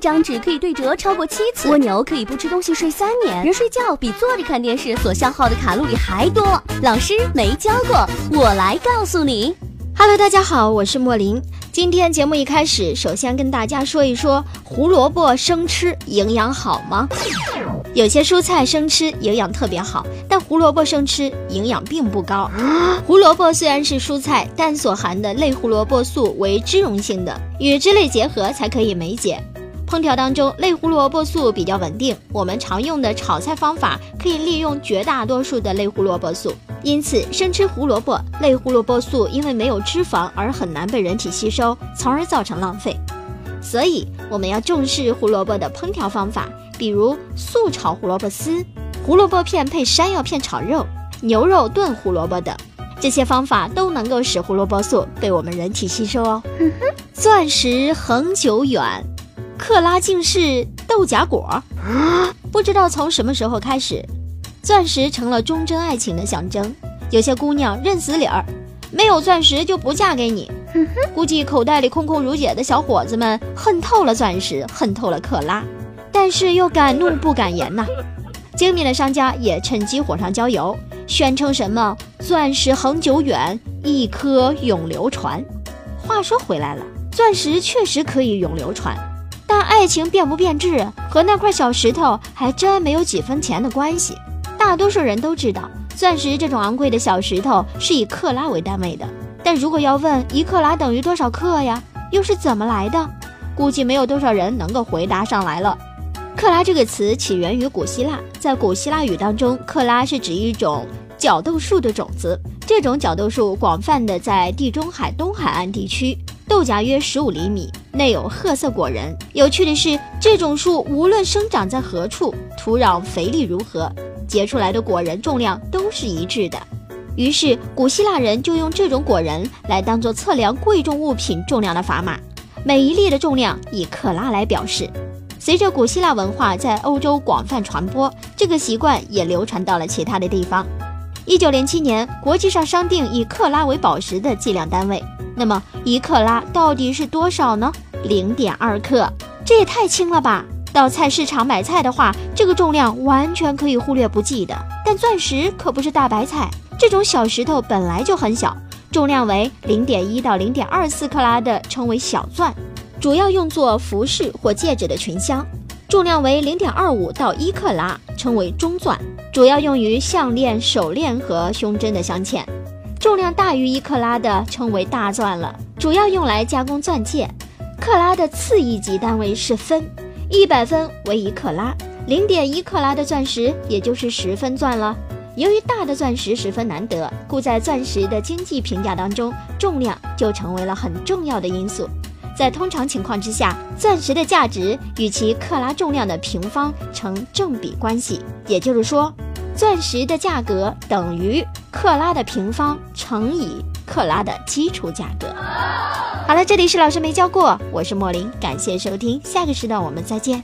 张纸可以对折超过七次，蜗牛可以不吃东西睡三年，人睡觉比坐着看电视所消耗的卡路里还多。老师没教过，我来告诉你。Hello，大家好，我是莫林。今天节目一开始，首先跟大家说一说胡萝卜生吃营养好吗？有些蔬菜生吃营养特别好，但胡萝卜生吃营养并不高。胡萝卜虽然是蔬菜，但所含的类胡萝卜素为脂溶性的，与脂类结合才可以酶解。烹调当中，类胡萝卜素比较稳定，我们常用的炒菜方法可以利用绝大多数的类胡萝卜素。因此，生吃胡萝卜类胡萝卜素因为没有脂肪而很难被人体吸收，从而造成浪费。所以，我们要重视胡萝卜的烹调方法，比如素炒胡萝卜丝、胡萝卜片配山药片炒肉、牛肉炖胡萝卜等，这些方法都能够使胡萝卜素被我们人体吸收哦。钻石恒久远。克拉竟是豆荚果，不知道从什么时候开始，钻石成了忠贞爱情的象征。有些姑娘认死理儿，没有钻石就不嫁给你。估计口袋里空空如也的小伙子们恨透了钻石，恨透了克拉，但是又敢怒不敢言呐。精明的商家也趁机火上浇油，宣称什么钻石恒久远，一颗永流传。话说回来了，钻石确实可以永流传。但爱情变不变质，和那块小石头还真没有几分钱的关系。大多数人都知道，钻石这种昂贵的小石头是以克拉为单位的。但如果要问一克拉等于多少克呀，又是怎么来的？估计没有多少人能够回答上来了。克拉这个词起源于古希腊，在古希腊语当中，克拉是指一种角豆树的种子。这种角豆树广泛的在地中海东海岸地区。豆荚约十五厘米，内有褐色果仁。有趣的是，这种树无论生长在何处，土壤肥力如何，结出来的果仁重量都是一致的。于是，古希腊人就用这种果仁来当做测量贵重物品重量的砝码，每一粒的重量以克拉来表示。随着古希腊文化在欧洲广泛传播，这个习惯也流传到了其他的地方。一九零七年，国际上商定以克拉为宝石的计量单位。那么一克拉到底是多少呢？零点二克，这也太轻了吧！到菜市场买菜的话，这个重量完全可以忽略不计的。但钻石可不是大白菜，这种小石头本来就很小，重量为零点一到零点二四克拉的称为小钻，主要用作服饰或戒指的群镶；重量为零点二五到一克拉称为中钻，主要用于项链、手链和胸针的镶嵌。重量大于一克拉的称为大钻了，主要用来加工钻戒。克拉的次一级单位是分，一百分为一克拉，零点一克拉的钻石也就是十分钻了。由于大的钻石十分难得，故在钻石的经济评价当中，重量就成为了很重要的因素。在通常情况之下，钻石的价值与其克拉重量的平方成正比关系，也就是说。钻石的价格等于克拉的平方乘以克拉的基础价格。好了，这里是老师没教过，我是莫林，感谢收听，下个时段我们再见。